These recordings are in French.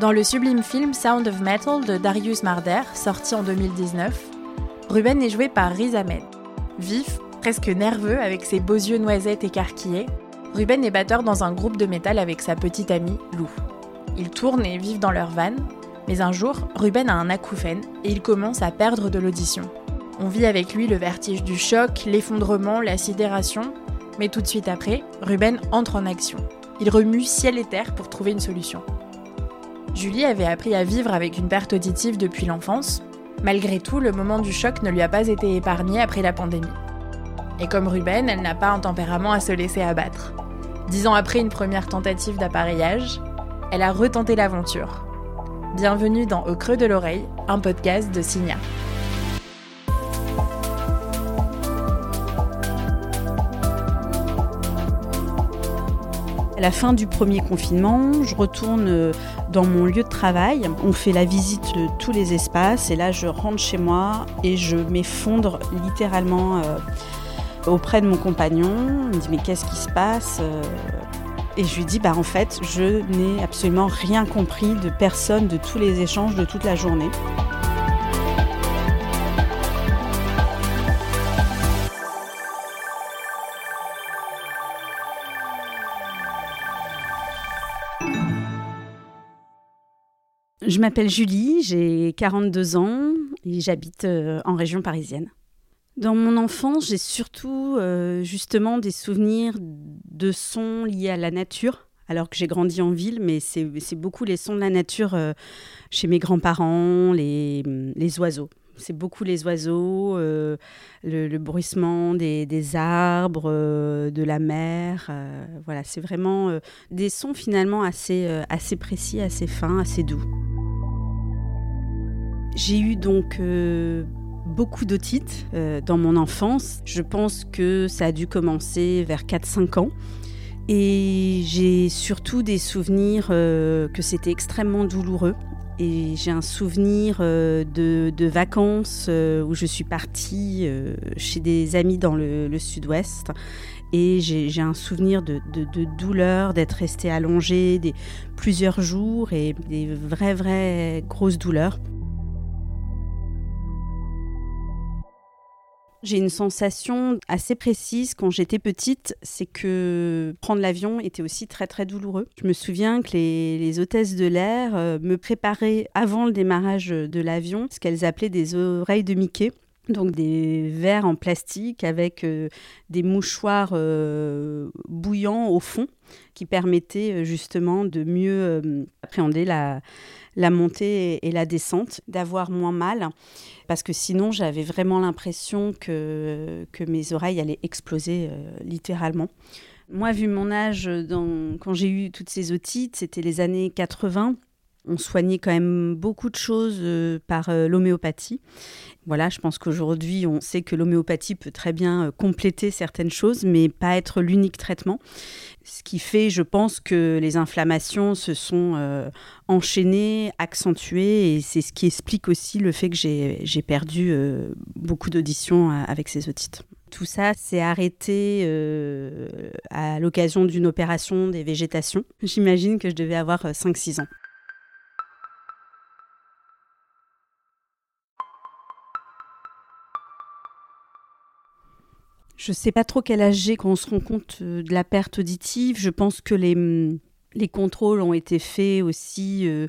Dans le sublime film Sound of Metal de Darius Marder, sorti en 2019, Ruben est joué par Riz Ahmed. Vif, presque nerveux, avec ses beaux yeux noisettes écarquillés, Ruben est batteur dans un groupe de métal avec sa petite amie Lou. Ils tournent et vivent dans leur van, mais un jour, Ruben a un acouphène et il commence à perdre de l'audition. On vit avec lui le vertige du choc, l'effondrement, la sidération, mais tout de suite après, Ruben entre en action. Il remue ciel et terre pour trouver une solution. Julie avait appris à vivre avec une perte auditive depuis l'enfance. Malgré tout, le moment du choc ne lui a pas été épargné après la pandémie. Et comme Ruben, elle n'a pas un tempérament à se laisser abattre. Dix ans après une première tentative d'appareillage, elle a retenté l'aventure. Bienvenue dans Au creux de l'oreille, un podcast de Signa. À la fin du premier confinement, je retourne euh, dans mon lieu de travail. On fait la visite de tous les espaces et là je rentre chez moi et je m'effondre littéralement euh, auprès de mon compagnon. Il me dit mais qu'est-ce qui se passe euh, Et je lui dis bah en fait je n'ai absolument rien compris de personne, de tous les échanges de toute la journée. Je m'appelle Julie, j'ai 42 ans et j'habite euh, en région parisienne. Dans mon enfance, j'ai surtout euh, justement des souvenirs de sons liés à la nature, alors que j'ai grandi en ville, mais c'est beaucoup les sons de la nature euh, chez mes grands-parents, les, oiseaux. C'est beaucoup les oiseaux, le, bruissement des, arbres, de la mer. voilà, c'est vraiment des sons finalement assez précis, assez fins, assez doux. J'ai eu donc beaucoup d'otites euh, dans mon enfance. Je pense que ça a dû commencer vers 4-5 ans. Et j'ai surtout des souvenirs euh, que c'était extrêmement douloureux. Et j'ai un souvenir euh, de, vacances où je suis partie chez des amis dans le, sud-ouest. Et j'ai un souvenir de, de douleur, d'être restée allongée plusieurs jours et des vraies, vraies grosses douleurs. J'ai une sensation assez précise quand j'étais petite, c'est que prendre l'avion était aussi très très douloureux. Je me souviens que les, hôtesses de l'air euh, me préparaient avant le démarrage de l'avion ce qu'elles appelaient des oreilles de Mickey. Donc des verres en plastique avec euh, des mouchoirs euh, bouillants au fond qui permettaient justement de mieux appréhender la, montée et la descente, d'avoir moins mal, parce que sinon j'avais vraiment l'impression que, que mes oreilles allaient exploser euh, littéralement. Moi, vu mon âge, quand j'ai eu toutes ces otites, c'était les années 80 on soignait quand même beaucoup de choses euh, par euh, l'homéopathie. Voilà, je pense qu'aujourd'hui, on sait que l'homéopathie peut très bien compléter certaines choses, mais pas être l'unique traitement. Ce qui fait, je pense, que les inflammations se sont euh, enchaînées, accentuées, et c'est ce qui explique aussi le fait que j'ai perdu euh, beaucoup d'auditions euh, avec ces otites. Tout ça s'est arrêté à l'occasion d'une opération des végétations. J'imagine que je devais avoir 5-6 ans. Je ne sais pas trop quel âge j'ai quand on se rend compte euh, de la perte auditive. Je pense que les, mm, les contrôles ont été faits aussi euh,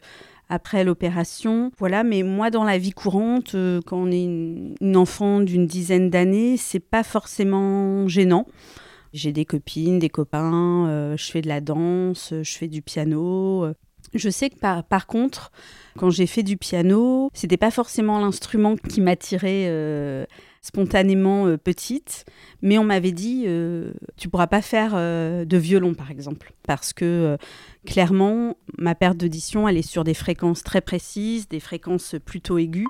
après l'opération. Voilà, mais moi, dans la vie courante, euh, quand on est une, enfant d'une dizaine d'années, c'est pas forcément gênant. J'ai des copines, des copains, je fais de la danse, je fais du piano. Je sais que par, par contre, quand j'ai fait du piano, c'était pas forcément l'instrument qui m'attirait spontanément euh, petite, mais on m'avait dit euh, tu pourras pas faire euh, de violon par exemple parce que clairement ma perte d'audition elle est sur des fréquences très précises, des fréquences plutôt aiguës.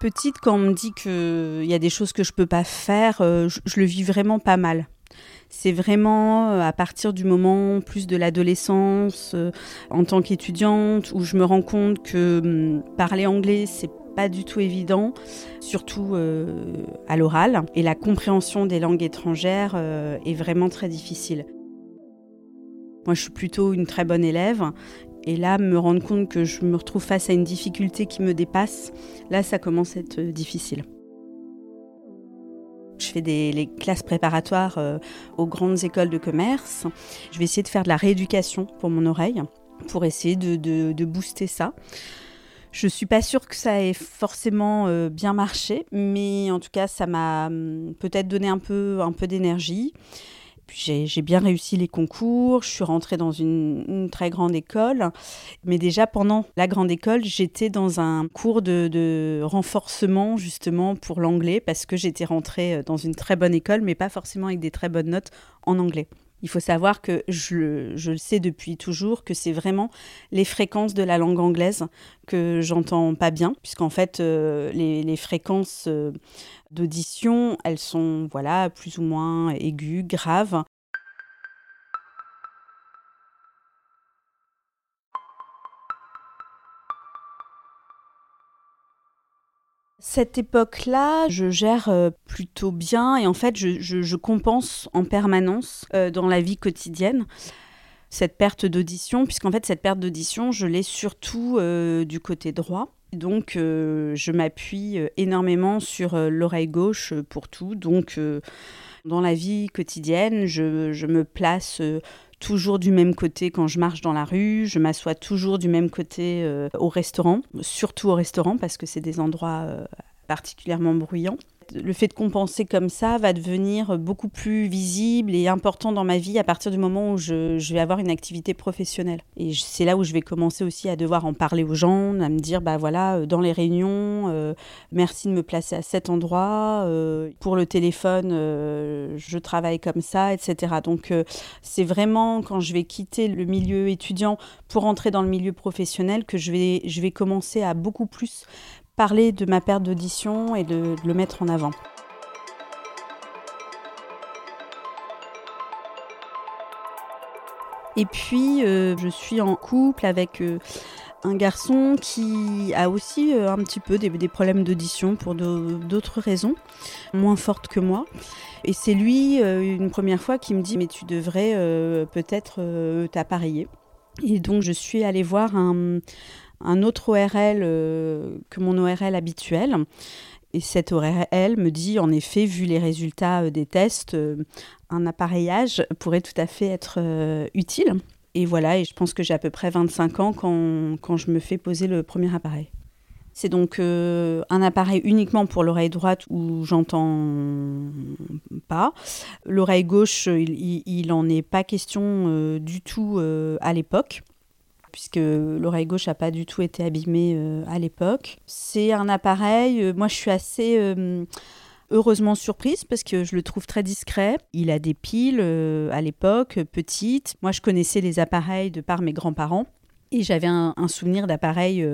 Petite quand on me dit qu'il y a des choses que je peux pas faire, je le vis vraiment pas mal. C'est vraiment à partir du moment plus de l'adolescence, en tant qu'étudiante, où je me rends compte que hum, parler anglais, c'est pas du tout évident, surtout euh, à l'oral. Et la compréhension des langues étrangères euh, est vraiment très difficile. Moi, je suis plutôt une très bonne élève Et là, me rendre compte que je me retrouve face à une difficulté qui me dépasse, là, ça commence à être difficile. Je fais des classes préparatoires euh, aux grandes écoles de commerce. Je vais essayer de faire de la rééducation pour mon oreille, pour essayer de, booster ça. Je suis pas sûre que ça ait forcément euh, bien marché, mais en tout cas, ça m'a hum, peut-être donné un peu d'énergie j'ai bien réussi les concours, je suis rentrée dans une, très grande école. Mais déjà pendant la grande école, j'étais dans un cours de, renforcement justement pour l'anglais parce que j'étais rentrée dans une très bonne école, mais pas forcément avec des très bonnes notes en anglais. Il faut savoir que je, le sais depuis toujours que c'est vraiment les fréquences de la langue anglaise que j'entends pas bien, puisqu'en fait euh, les, fréquences euh, d'audition, elles sont voilà plus ou moins aiguës, graves. Cette époque-là, je gère euh, plutôt bien et en fait, je, compense en permanence euh, dans la vie quotidienne cette perte d'audition, puisqu'en fait, cette perte d'audition, je l'ai surtout euh, du côté droit. Donc, je m'appuie énormément sur l'oreille gauche pour tout. Donc, dans la vie quotidienne, je, me place toujours du même côté quand je marche dans la rue, je m'assois toujours du même côté euh, au restaurant, surtout au restaurant parce que c'est des endroits euh, particulièrement bruyants le fait de compenser comme ça va devenir beaucoup plus visible et important dans ma vie à partir du moment où je, vais avoir une activité professionnelle. Et c'est là où je vais commencer aussi à devoir en parler aux gens, à me dire, bah voilà, euh, dans les réunions, euh, merci de me placer à cet endroit, euh, pour le téléphone, je travaille comme ça, etc. Donc c'est vraiment quand je vais quitter le milieu étudiant pour entrer dans le milieu professionnel que je vais, je vais commencer à beaucoup plus parler de ma perte d'audition et de, le mettre en avant. Et puis, euh, je suis en couple avec euh, un garçon qui a aussi euh, un petit peu des, des problèmes d'audition pour d'autres raisons, moins fortes que moi. Et c'est lui, une première fois, qui me dit, mais tu devrais peut-être t'appareiller. Et donc, je suis allée voir un, un autre ORL euh, que mon ORL habituel. Et cet ORL me dit, en effet, vu les résultats euh, des tests, euh, un appareillage pourrait tout à fait être utile. Et voilà, et je pense que j'ai à peu près 25 ans quand, quand, je me fais poser le premier appareil. C'est donc un appareil uniquement pour l'oreille droite où j'entends pas. L'oreille gauche, il n'en est pas question du tout à l'époque puisque l'oreille gauche n'a pas du tout été abîmée euh, à l'époque. C'est un appareil, euh, moi je suis assez euh, heureusement surprise parce que je le trouve très discret. Il a des piles à l'époque, petites. Moi je connaissais les appareils de par mes grands-parents. Et j'avais un, souvenir d'appareil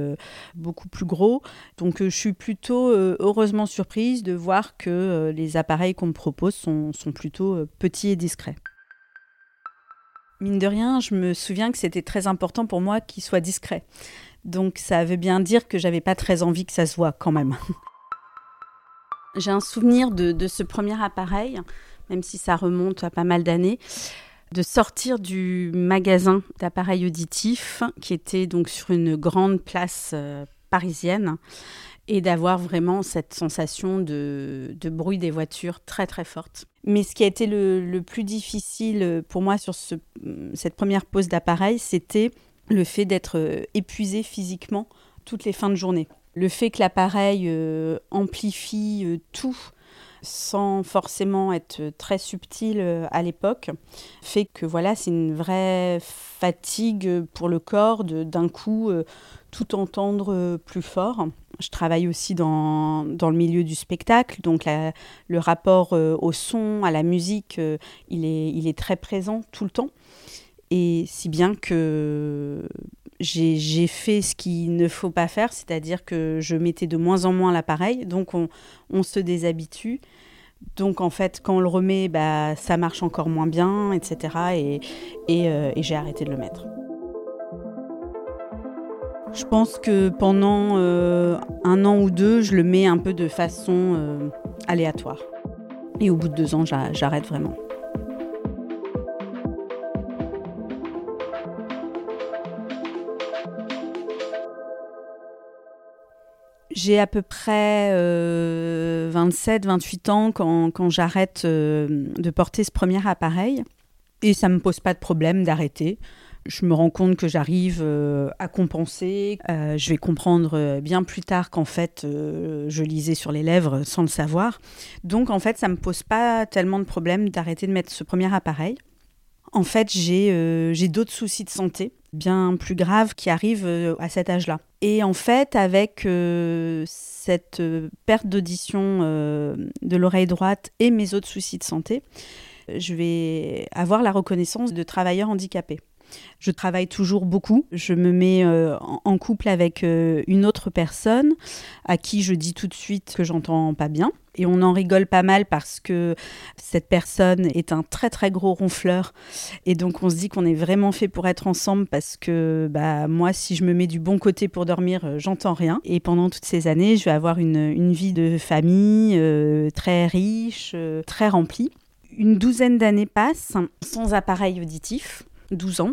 beaucoup plus gros. Donc je suis plutôt heureusement surprise de voir que les appareils qu'on me propose sont plutôt petits et discrets mine de rien, je me souviens que c'était très important pour moi qu'il soit discret. Donc ça veut bien dire que j'avais pas très envie que ça se voit quand même. J'ai un souvenir de, ce premier appareil, même si ça remonte à pas mal d'années, de sortir du magasin d'appareils auditifs qui était donc sur une grande place euh, parisienne et d'avoir vraiment cette sensation de, bruit des voitures très très forte. Mais ce qui a été le, plus difficile pour moi sur cette première pause d'appareil, c'était le fait d'être euh, épuisé physiquement toutes les fins de journée. Le fait que l'appareil euh, amplifie euh, tout sans forcément être très subtil à l'époque, fait que voilà, c'est une vraie fatigue pour le corps d'un coup tout entendre plus fort. Je travaille aussi dans, dans le milieu du spectacle, donc le rapport euh, au son, à la musique, euh, il, est, il est très présent tout le temps. Et si bien que j'ai fait ce qu'il ne faut pas faire, c'est-à-dire que je mettais de moins en moins l'appareil, donc on, se déshabitue. Donc en fait, quand on le remet, bah, ça marche encore moins bien, etc. Et, et, euh, et j'ai arrêté de le mettre. Je pense que pendant euh, un an ou deux, je le mets un peu de façon euh, aléatoire. Et au bout de deux ans, j'arrête vraiment. J'ai à peu près 27, 28 ans quand, j'arrête de porter ce premier appareil. Et ça ne me pose pas de problème d'arrêter je me rends compte que j'arrive euh, à compenser. Euh, je vais comprendre euh, bien plus tard qu'en fait, je lisais sur les lèvres sans le savoir. Donc, en fait, ça ne me pose pas tellement de problème d'arrêter de mettre ce premier appareil. En fait, j'ai d'autres soucis de santé bien plus graves qui arrivent à cet âge-là. Et en fait, avec cette perte d'audition de l'oreille droite et mes autres soucis de santé, je vais avoir la reconnaissance de travailleurs handicapés. Je travaille toujours beaucoup. Je me mets euh, en couple avec euh, une autre personne à qui je dis tout de suite que j'entends pas bien. Et on en rigole pas mal parce que cette personne est un très très gros ronfleur. Et donc on se dit qu'on est vraiment fait pour être ensemble parce que bah, moi, si je me mets du bon côté pour dormir, euh, j'entends rien. Et pendant toutes ces années, je vais avoir une, une vie de famille très riche, très remplie. Une douzaine d'années passent sans appareil auditif. 12 ans.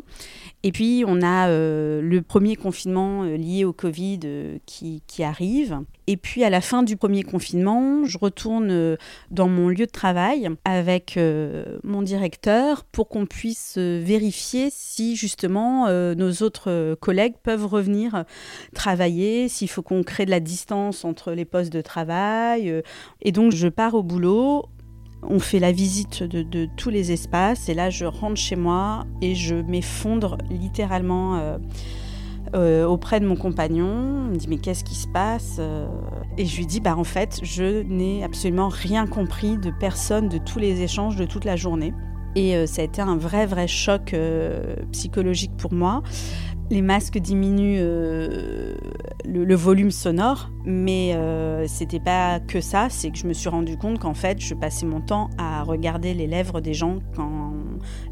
Et puis, on a euh, le premier confinement euh, lié au Covid euh, qui, arrive. Et puis, à la fin du premier confinement, je retourne dans mon lieu de travail avec mon directeur pour qu'on puisse vérifier si, justement, nos autres collègues peuvent revenir travailler, s'il faut qu'on crée de la distance entre les postes de travail. Et donc, je pars au boulot on fait la visite de, tous les espaces et là je rentre chez moi et je m'effondre littéralement euh, euh, auprès de mon compagnon. Il me dit mais qu'est-ce qui se passe Et je lui dis bah en fait je n'ai absolument rien compris de personne de tous les échanges de toute la journée. Et euh, ça a été un vrai vrai choc psychologique pour moi les masques diminuent euh, le, volume sonore, mais euh, c'était pas que ça, c'est que je me suis rendu compte qu'en fait, je passais mon temps à regarder les lèvres des gens quand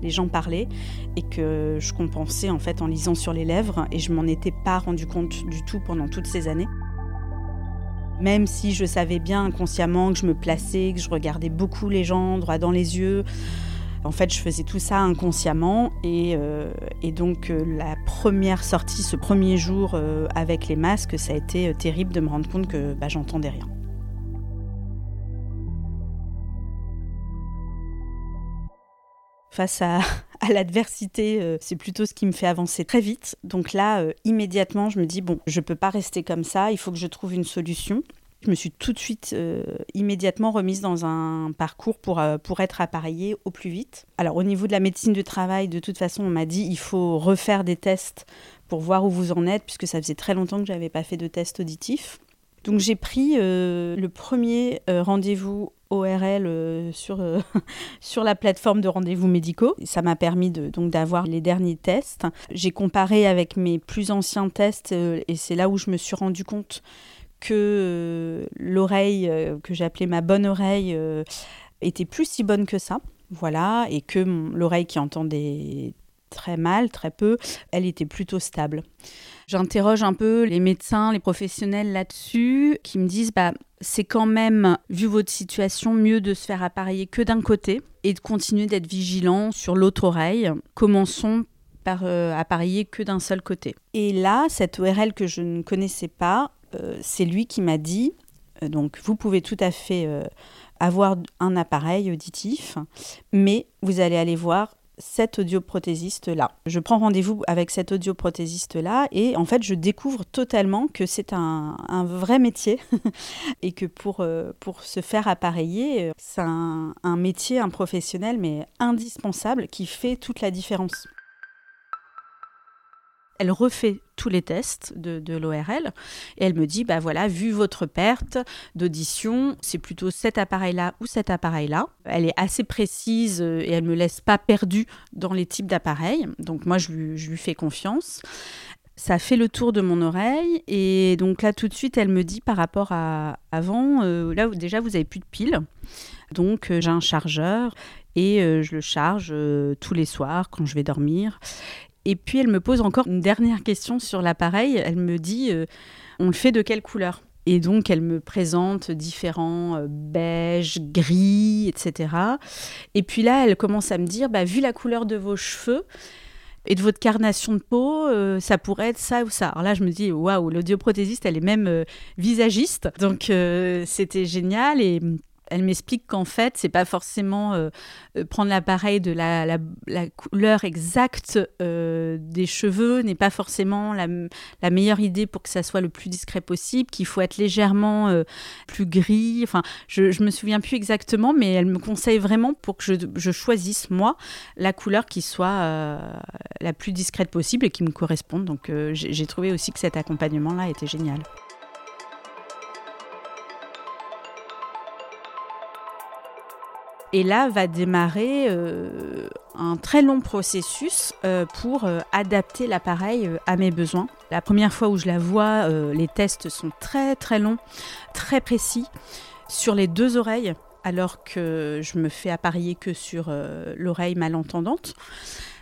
les gens parlaient et que je compensais en fait en lisant sur les lèvres et je m'en étais pas rendu compte du tout pendant toutes ces années. Même si je savais bien inconsciemment que je me plaçais, que je regardais beaucoup les gens droit dans les yeux, en fait, je faisais tout ça inconsciemment et, euh, donc euh, la première sortie, ce premier jour euh, avec les masques, ça a été terrible de me rendre compte que bah, j'entendais rien. Face à, à l'adversité, c'est plutôt ce qui me fait avancer très vite. Donc là, immédiatement, je me dis, bon, je ne peux pas rester comme ça, il faut que je trouve une solution. Je me suis tout de suite, euh, immédiatement remise dans un parcours pour, euh, pour être appareillée au plus vite. Alors au niveau de la médecine du travail, de toute façon, on m'a dit il faut refaire des tests pour voir où vous en êtes, puisque ça faisait très longtemps que je n'avais pas fait de test auditif. Donc j'ai pris euh, le premier rendez-vous ORL sur, sur la plateforme de rendez-vous médicaux. Ça m'a permis de, donc d'avoir les derniers tests. J'ai comparé avec mes plus anciens tests et c'est là où je me suis rendu compte que euh, l'oreille euh, que j'appelais ma bonne oreille euh, était plus si bonne que ça. Voilà, et que l'oreille qui entendait très mal, très peu, elle était plutôt stable. J'interroge un peu les médecins, les professionnels là-dessus, qui me disent bah, c'est quand même, vu votre situation, mieux de se faire appareiller que d'un côté et de continuer d'être vigilant sur l'autre oreille. Commençons par appareiller que d'un seul côté. Et là, cette ORL que je ne connaissais pas c'est lui qui m'a dit, euh, donc vous pouvez tout à fait euh, avoir un appareil auditif, mais vous allez aller voir cet audioprothésiste-là. Je prends rendez-vous avec cet audioprothésiste-là et en fait je découvre totalement que c'est un, vrai métier et que pour, se faire appareiller, c'est un métier, un professionnel mais indispensable qui fait toute la différence. Elle refait tous les tests de, l'ORL et elle me dit bah voilà vu votre perte d'audition c'est plutôt cet appareil là ou cet appareil là elle est assez précise euh, et elle me laisse pas perdue dans les types d'appareils. Donc moi je lui, fais confiance. Ça fait le tour de mon oreille et donc là tout de suite elle me dit par rapport à avant euh, là déjà vous avez plus de piles. Donc euh, j'ai un chargeur et je le charge tous les soirs quand je vais dormir et puis elle me pose encore une dernière question sur l'appareil. Elle me dit euh, on le fait de quelle couleur? Et donc, elle me présente différents euh, beige, gris, etc. Et puis là, elle commence à me dire, bah, vu la couleur de vos cheveux, Et de votre carnation de peau, ça pourrait être ça ou ça. Alors là, je me dis, waouh, l'audioprothésiste, elle est même visagiste. Donc, c'était génial. Et elle m'explique qu'en fait, c'est pas forcément euh, euh, prendre l'appareil de la, couleur exacte euh, des cheveux n'est pas forcément la, meilleure idée pour que ça soit le plus discret possible, qu'il faut être légèrement plus gris. Enfin, je, je me souviens plus exactement, mais elle me conseille vraiment pour que je, je choisisse moi la couleur qui soit la plus discrète possible et qui me corresponde. Donc, j'ai trouvé aussi que cet accompagnement-là était génial. Et là va démarrer euh, un très long processus euh, pour euh, adapter l'appareil à mes besoins. La première fois où je la vois, les tests sont très très longs, très précis sur les deux oreilles, alors que je me fais apparier que sur l'oreille malentendante.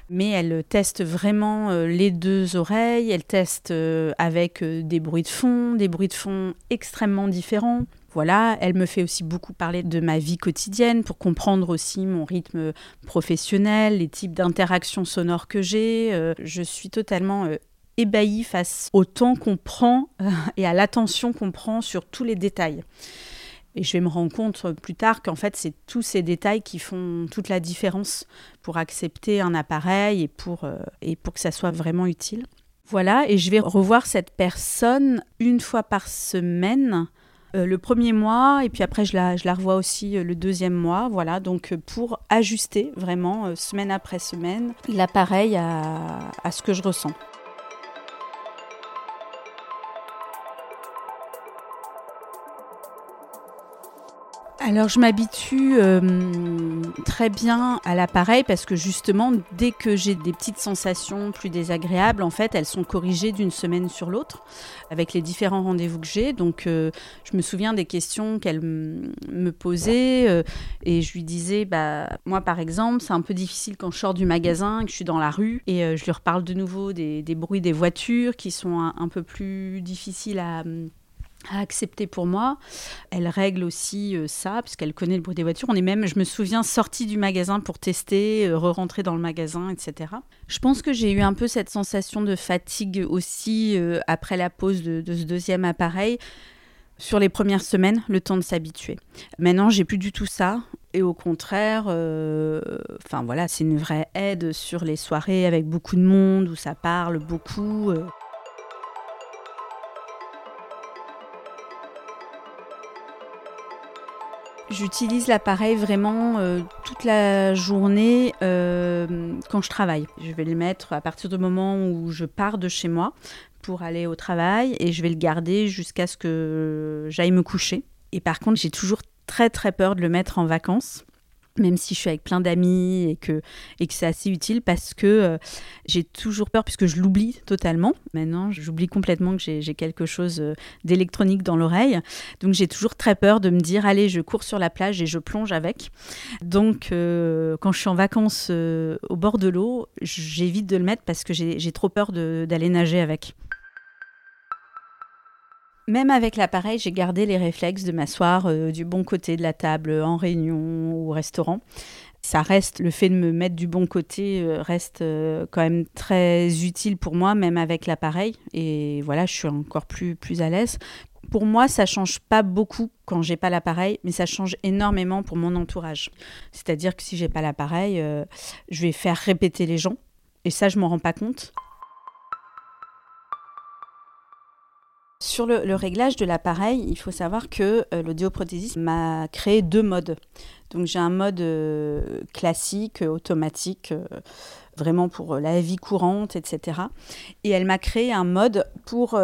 Mais elle teste vraiment les deux oreilles, elle teste avec des bruits de fond, des bruits de fond extrêmement différents, voilà, elle me fait aussi beaucoup parler de ma vie quotidienne pour comprendre aussi mon rythme professionnel, les types d'interactions sonores que j'ai. Euh, je suis totalement euh, ébahie face au temps qu'on prend euh, et à l'attention qu'on prend sur tous les détails. Et je vais me rendre compte plus tard qu'en fait, c'est tous ces détails qui font toute la différence pour accepter un appareil et pour, et pour que ça soit vraiment utile. Voilà, et je vais revoir cette personne une fois par semaine euh, le premier mois et puis après je la, revois aussi euh, le deuxième mois. Voilà, donc euh, pour ajuster vraiment semaine après semaine l'appareil à ce que je ressens. Alors je m'habitue euh, très bien à l'appareil parce que justement dès que j'ai des petites sensations plus désagréables, en fait elles sont corrigées d'une semaine sur l'autre avec les différents rendez-vous que j'ai. Donc euh, je me souviens des questions qu'elle me posait euh, et je lui disais bah moi par exemple c'est un peu difficile quand je sors du magasin que je suis dans la rue et je lui reparle de nouveau des, bruits des voitures qui sont un peu plus difficiles à à accepter pour moi. Elle règle aussi euh, ça, puisqu'elle connaît le bruit des voitures. On est même, je me souviens, sortie du magasin pour tester, euh, re-rentrer dans le magasin, etc. Je pense que j'ai eu un peu cette sensation de fatigue aussi euh, après la pose de, ce deuxième appareil. Sur les premières semaines, le temps de s'habituer. Maintenant, j'ai plus du tout ça. Et au contraire, enfin voilà, c'est une vraie aide sur les soirées avec beaucoup de monde où ça parle beaucoup. J'utilise l'appareil vraiment euh, toute la journée euh, quand je travaille. Je vais le mettre à partir du moment où je pars de chez moi pour aller au travail et je vais le garder jusqu'à ce que j'aille me coucher. Et par contre, j'ai toujours très très peur de le mettre en vacances même si je suis avec plein d'amis et que, et que c'est assez utile parce que euh, j'ai toujours peur puisque je l'oublie totalement. Maintenant, j'oublie complètement que j'ai quelque chose euh, d'électronique dans l'oreille. Donc j'ai toujours très peur de me dire, allez, je cours sur la plage et je plonge avec. Donc euh, quand je suis en vacances au bord de l'eau, j'évite de le mettre parce que j'ai trop peur d'aller nager avec. Même avec l'appareil, j'ai gardé les réflexes de m'asseoir euh, du bon côté de la table en réunion ou au restaurant. Ça reste, le fait de me mettre du bon côté euh, reste euh, quand même très utile pour moi, même avec l'appareil. Et voilà, je suis encore plus, plus à l'aise. Pour moi, ça change pas beaucoup quand j'ai pas l'appareil, mais ça change énormément pour mon entourage. C'est-à-dire que si j'ai pas l'appareil, je vais faire répéter les gens. Et ça, je m'en rends pas compte. Sur le, réglage de l'appareil, il faut savoir que euh, l'audioprothésiste m'a créé deux modes. Donc j'ai un mode euh, classique, automatique, euh, vraiment pour la vie courante, etc. Et elle m'a créé un mode pour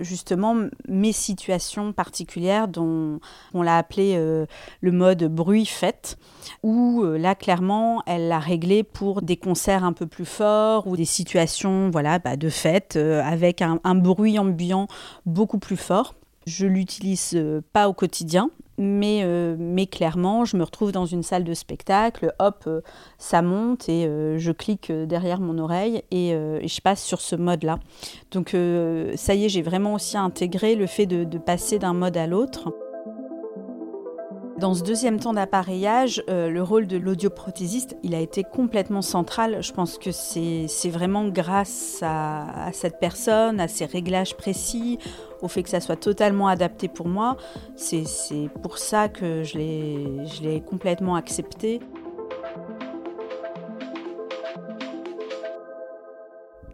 justement mes situations particulières dont on l'a appelé le mode bruit fait où euh, là, clairement, elle l'a réglé pour des concerts un peu plus forts ou des situations voilà, bah, de fête euh, avec un, bruit ambiant beaucoup plus fort. Je l'utilise euh, pas au quotidien, mais, mais clairement, je me retrouve dans une salle de spectacle, hop, ça monte et je clique derrière mon oreille et, je passe sur ce mode-là. Donc ça y est, j'ai vraiment aussi intégré le fait de passer d'un mode à l'autre. Dans ce deuxième temps d'appareillage, euh, le rôle de l'audioprothésiste, il a été complètement central. Je pense que c'est vraiment grâce à, cette personne, à ses réglages précis, au fait que ça soit totalement adapté pour moi. C'est pour ça que je l'ai complètement accepté.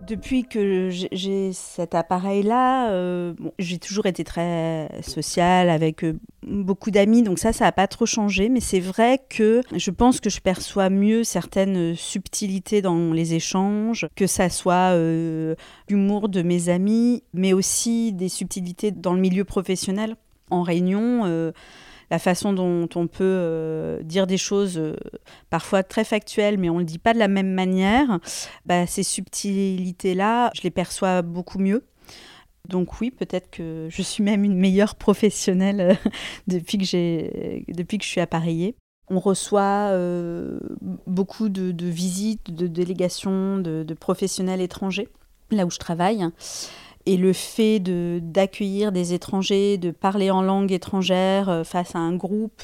Depuis que j'ai cet appareil-là, euh, j'ai toujours été très sociale avec euh, beaucoup d'amis, donc ça, ça n'a pas trop changé. Mais c'est vrai que je pense que je perçois mieux certaines subtilités dans les échanges, que ça soit euh, l'humour de mes amis, mais aussi des subtilités dans le milieu professionnel. En réunion, la façon dont on peut euh, dire des choses euh, parfois très factuelles, mais on ne le dit pas de la même manière, bah, ces subtilités-là, je les perçois beaucoup mieux. Donc oui, peut-être que je suis même une meilleure professionnelle euh, depuis, que je suis appareillée. On reçoit beaucoup de, visites, de délégations de professionnels étrangers, là où je travaille. Et le fait d'accueillir des étrangers, de parler en langue étrangère euh, face à un groupe,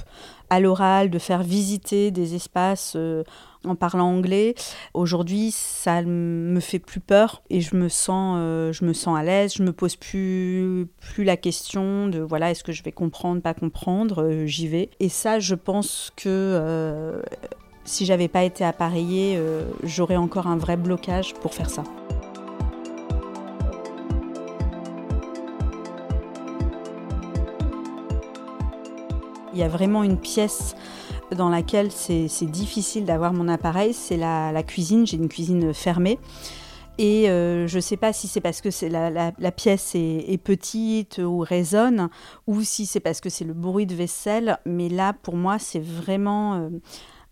à l'oral, de faire visiter des espaces euh, en parlant anglais, aujourd'hui, ça me fait plus peur et je me sens, euh, je me sens à l'aise. Je me pose plus, plus la question de voilà, est-ce que je vais comprendre, pas comprendre, j'y vais. Et ça, je pense que si j'avais pas été appareillée, j'aurais encore un vrai blocage pour faire ça. Il y a vraiment une pièce dans laquelle c'est difficile d'avoir mon appareil, c'est la, cuisine. J'ai une cuisine fermée. Et euh, je ne sais pas si c'est parce que la, la, pièce est, petite ou résonne, ou si c'est parce que c'est le bruit de vaisselle. Mais là, pour moi, c'est vraiment euh,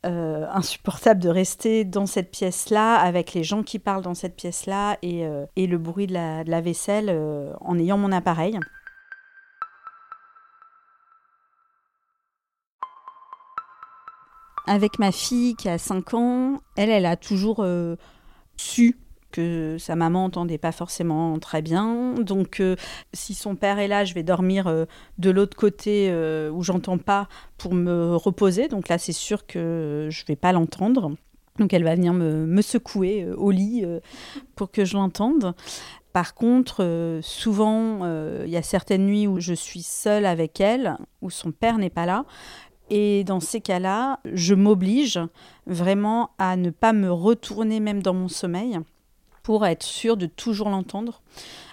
euh, insupportable de rester dans cette pièce-là, avec les gens qui parlent dans cette pièce-là, et, le bruit de la vaisselle en ayant mon appareil. Avec ma fille qui a 5 ans, elle, elle a toujours euh, su que sa maman entendait pas forcément très bien. Donc, euh, si son père est là, je vais dormir euh, de l'autre côté où j'entends pas pour me reposer. Donc là, c'est sûr que je vais pas l'entendre. Donc, elle va venir me, me secouer au lit pour que je l'entende. Par contre, souvent, il y a certaines nuits où je suis seule avec elle, où son père n'est pas là. Et dans ces cas-là, je m'oblige vraiment à ne pas me retourner même dans mon sommeil pour être sûre de toujours l'entendre.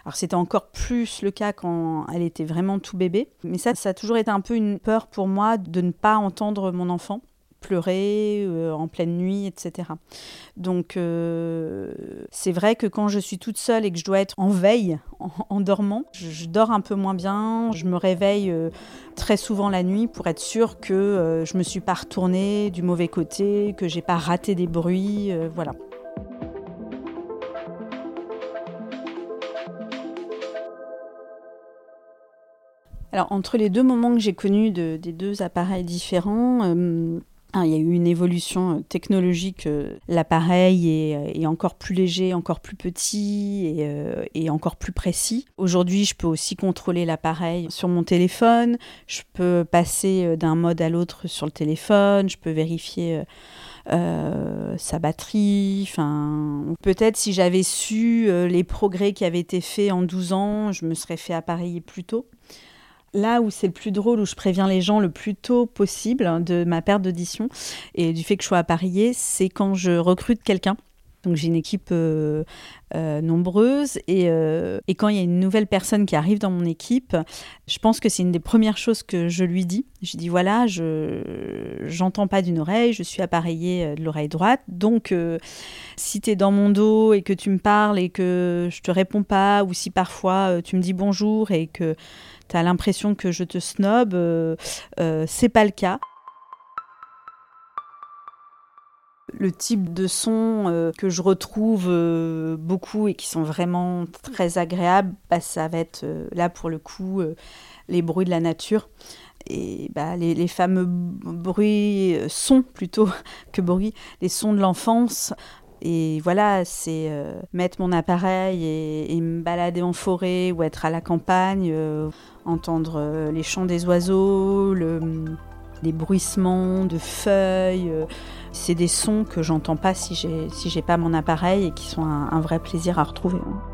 Alors c'était encore plus le cas quand elle était vraiment tout bébé, mais ça, ça a toujours été un peu une peur pour moi de ne pas entendre mon enfant pleurer euh, en pleine nuit, etc. Donc euh, c'est vrai que quand je suis toute seule et que je dois être en veille, en, dormant, je, dors un peu moins bien, je me réveille euh, très souvent la nuit pour être sûre que je me suis pas retournée du mauvais côté, que j'ai pas raté des bruits, voilà. Alors, entre les deux moments que j'ai connus des deux appareils différents, il y a eu une évolution euh, technologique. Euh, l'appareil euh, est, encore plus léger, encore plus petit et, encore plus précis. Aujourd'hui, je peux aussi contrôler l'appareil sur mon téléphone. Je peux passer d'un mode à l'autre sur le téléphone. Je peux vérifier sa batterie. Enfin, peut-être si j'avais su les progrès qui avaient été faits en 12 ans, je me serais fait appareiller plus tôt là où c'est le plus drôle, où je préviens les gens le plus tôt possible hein, de ma perte d'audition et du fait que je sois appareillée, c'est quand je recrute quelqu'un. Donc j'ai une équipe euh, euh, nombreuse et, euh, et, quand il y a une nouvelle personne qui arrive dans mon équipe, je pense que c'est une des premières choses que je lui dis. Je dis voilà, je j'entends pas d'une oreille, je suis appareillée de l'oreille droite, donc si tu es dans mon dos et que tu me parles et que je te réponds pas, ou si parfois tu me dis bonjour et que tu l'impression que je te snob, euh, euh, c'est pas le cas. Le type de son euh, que je retrouve beaucoup et qui sont vraiment très agréables, bah, ça va être là pour le coup les bruits de la nature et bah, les, fameux bruits, sons plutôt que bruits, les sons de l'enfance, et voilà, c'est mettre mon appareil et, me balader en forêt ou être à la campagne, entendre euh, les chants des oiseaux, le, des bruissements de feuilles. Euh, c'est des sons que j'entends pas si j'ai si pas mon appareil et qui sont un, vrai plaisir à retrouver. Hein.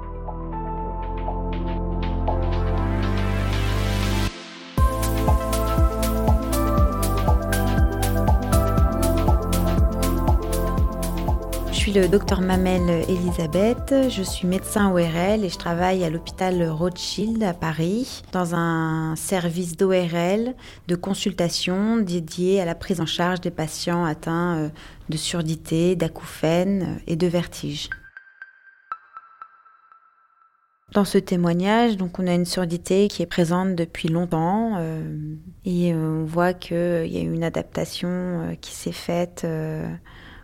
Suis le docteur Mamel Elisabeth, je suis médecin ORL et je travaille à l'hôpital Rothschild à Paris dans un service d'ORL de consultation dédié à la prise en charge des patients atteints euh, de surdité, d'acouphènes et de vertige. Dans ce témoignage, donc on a une surdité qui est présente depuis longtemps euh, et on voit qu'il y a une adaptation euh, qui s'est faite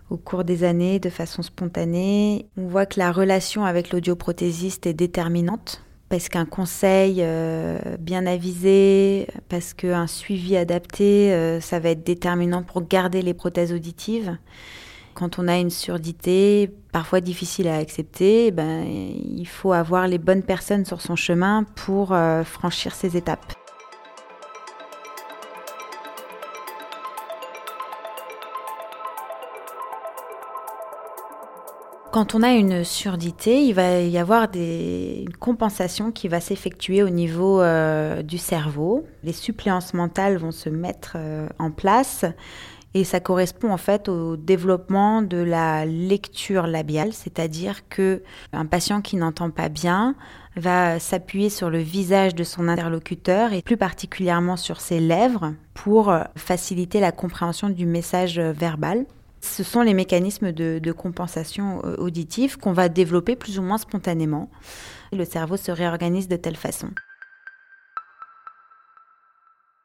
au cours des années de façon spontanée. On voit que la relation avec l'audioprothésiste est déterminante parce qu'un conseil euh, bien avisé, parce qu'un suivi adapté, euh, ça va être déterminant pour garder les prothèses auditives. Quand on a une surdité, parfois difficile à accepter, ben, il faut avoir les bonnes personnes sur son chemin pour euh, franchir ces étapes. Quand on a une surdité, il va y avoir des, une compensation qui va s'effectuer au niveau euh, du cerveau. Les suppléances mentales vont se mettre euh, en place et ça correspond en fait au développement de la lecture labiale, c'est-à-dire que un patient qui n'entend pas bien va s'appuyer sur le visage de son interlocuteur et plus particulièrement sur ses lèvres pour euh, faciliter la compréhension du message verbal. Ce sont les mécanismes de, compensation euh, auditive qu'on va développer plus ou moins spontanément. Le cerveau se réorganise de telle façon.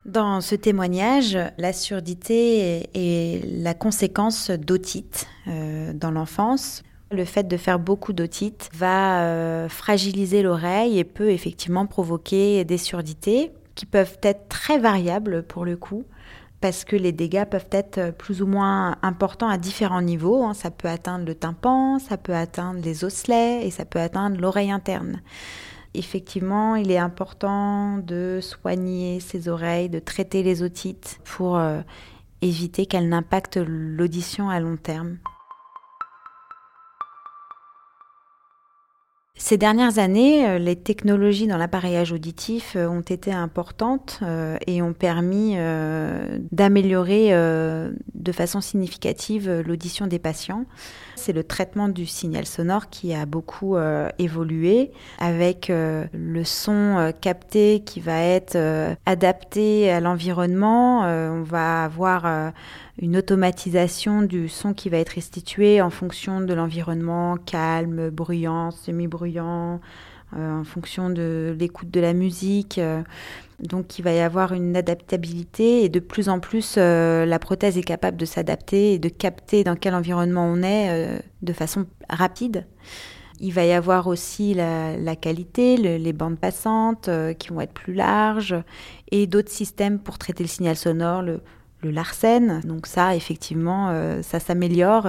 Dans ce témoignage, la surdité est la conséquence d'otite euh, dans l'enfance. Le fait de faire beaucoup d'otite va euh, fragiliser l'oreille et peut effectivement provoquer des surdités qui peuvent être très variables pour le coup parce que les dégâts peuvent être euh, plus ou moins importants à différents niveaux. Hein. Ça peut atteindre le tympan, ça peut atteindre les osselets et ça peut atteindre l'oreille interne. Effectivement, il est important de soigner ses oreilles, de traiter les otites pour euh, éviter qu'elles n'impactent l'audition à long terme. Ces dernières années, euh, les technologies dans l'appareillage auditif euh, ont été importantes euh, et ont permis d'améliorer de façon significative l'audition des patients. C'est le traitement du signal sonore qui a beaucoup évolué avec le son capté qui va être adapté à l'environnement. on va avoir une automatisation du son qui va être restitué en fonction de l'environnement, calme, bruyant, semi-bruyant, euh, en fonction de l'écoute de la musique. Euh, donc il va y avoir une adaptabilité et de plus en plus euh, la prothèse est capable de s'adapter et de capter dans quel environnement on est de façon rapide. Il va y avoir aussi la, qualité, les bandes passantes qui vont être plus larges et d'autres systèmes pour traiter le signal sonore, le Larsen. Donc ça, effectivement, euh, ça s'améliore.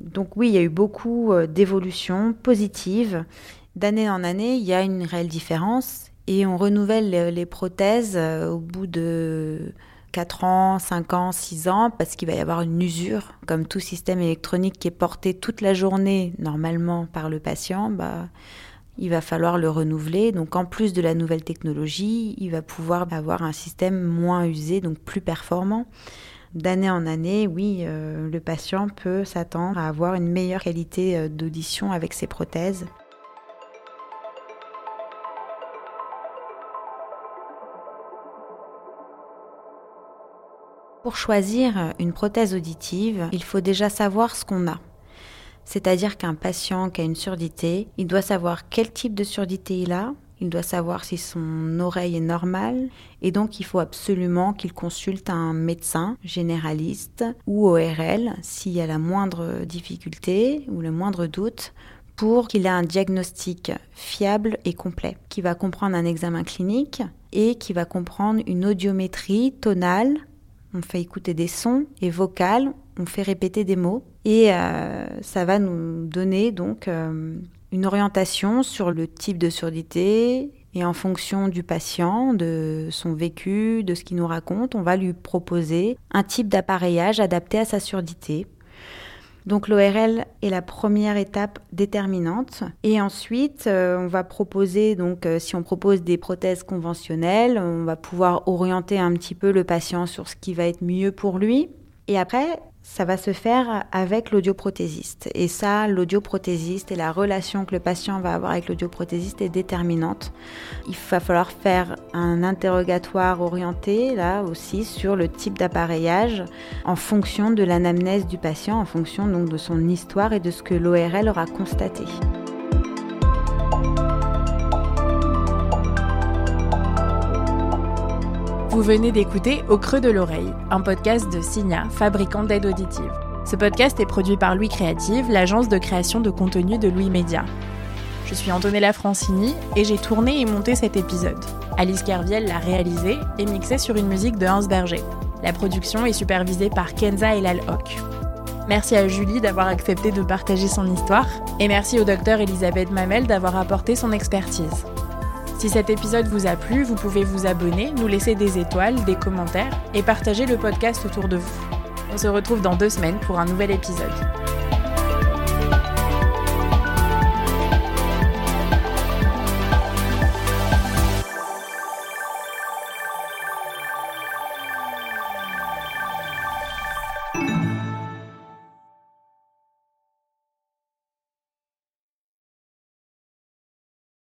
Donc oui, il y a eu beaucoup euh, d'évolutions positives. D'année en année, il y a une réelle différence et on renouvelle les, prothèses euh, au bout de 4 ans, 5 ans, 6 ans, parce qu'il va y avoir une usure. Comme tout système électronique qui est porté toute la journée, normalement, par le patient, bah, il va falloir le renouveler. Donc en plus de la nouvelle technologie, il va pouvoir avoir un système moins usé, donc plus performant. D'année en année, oui, euh, le patient peut s'attendre à avoir une meilleure qualité euh, d'audition avec ses prothèses. Pour choisir une prothèse auditive, il faut déjà savoir ce qu'on a. C'est-à-dire qu'un patient qui a une surdité, il doit savoir quel type de surdité il a, il doit savoir si son oreille est normale et donc il faut absolument qu'il consulte un médecin généraliste ou ORL s'il y a la moindre difficulté ou le moindre doute pour qu'il ait un diagnostic fiable et complet, qui va comprendre un examen clinique et qui va comprendre une audiométrie tonale. On fait écouter des sons et vocales, on fait répéter des mots et euh, ça va nous donner donc euh, une orientation sur le type de surdité Et en fonction du patient, de son vécu, de ce qu'il nous raconte, on va lui proposer un type d'appareillage adapté à sa surdité. Donc l'ORL est la première étape déterminante. Et ensuite, euh, on va proposer, donc euh, si on propose des prothèses conventionnelles, on va pouvoir orienter un petit peu le patient sur ce qui va être mieux pour lui. Et après, ça va se faire avec l'audioprothésiste. Et ça, l'audioprothésiste et la relation que le patient va avoir avec l'audioprothésiste est déterminante. Il va falloir faire un interrogatoire orienté, là aussi, sur le type d'appareillage en fonction de l'anamnèse du patient, en fonction donc de son histoire et de ce que l'ORL aura constaté. Vous venez d'écouter Au creux de l'oreille, un podcast de Signa, fabricant d'aide auditive. Ce podcast est produit par Louis Créative, l'agence de création de contenu de Louis Média. Je suis Antonella Francini et j'ai tourné et monté cet épisode. Alice Kerviel l'a réalisé et mixé sur une musique de Hans Berger. La production est supervisée par Kenza Elal Hock. Merci à Julie d'avoir accepté de partager son histoire et merci au docteur Elisabeth Mamel d'avoir apporté son expertise. Si cet épisode vous a plu, vous pouvez vous abonner, nous laisser des étoiles, des commentaires et partager le podcast autour de vous. On se retrouve dans deux semaines pour un nouvel épisode.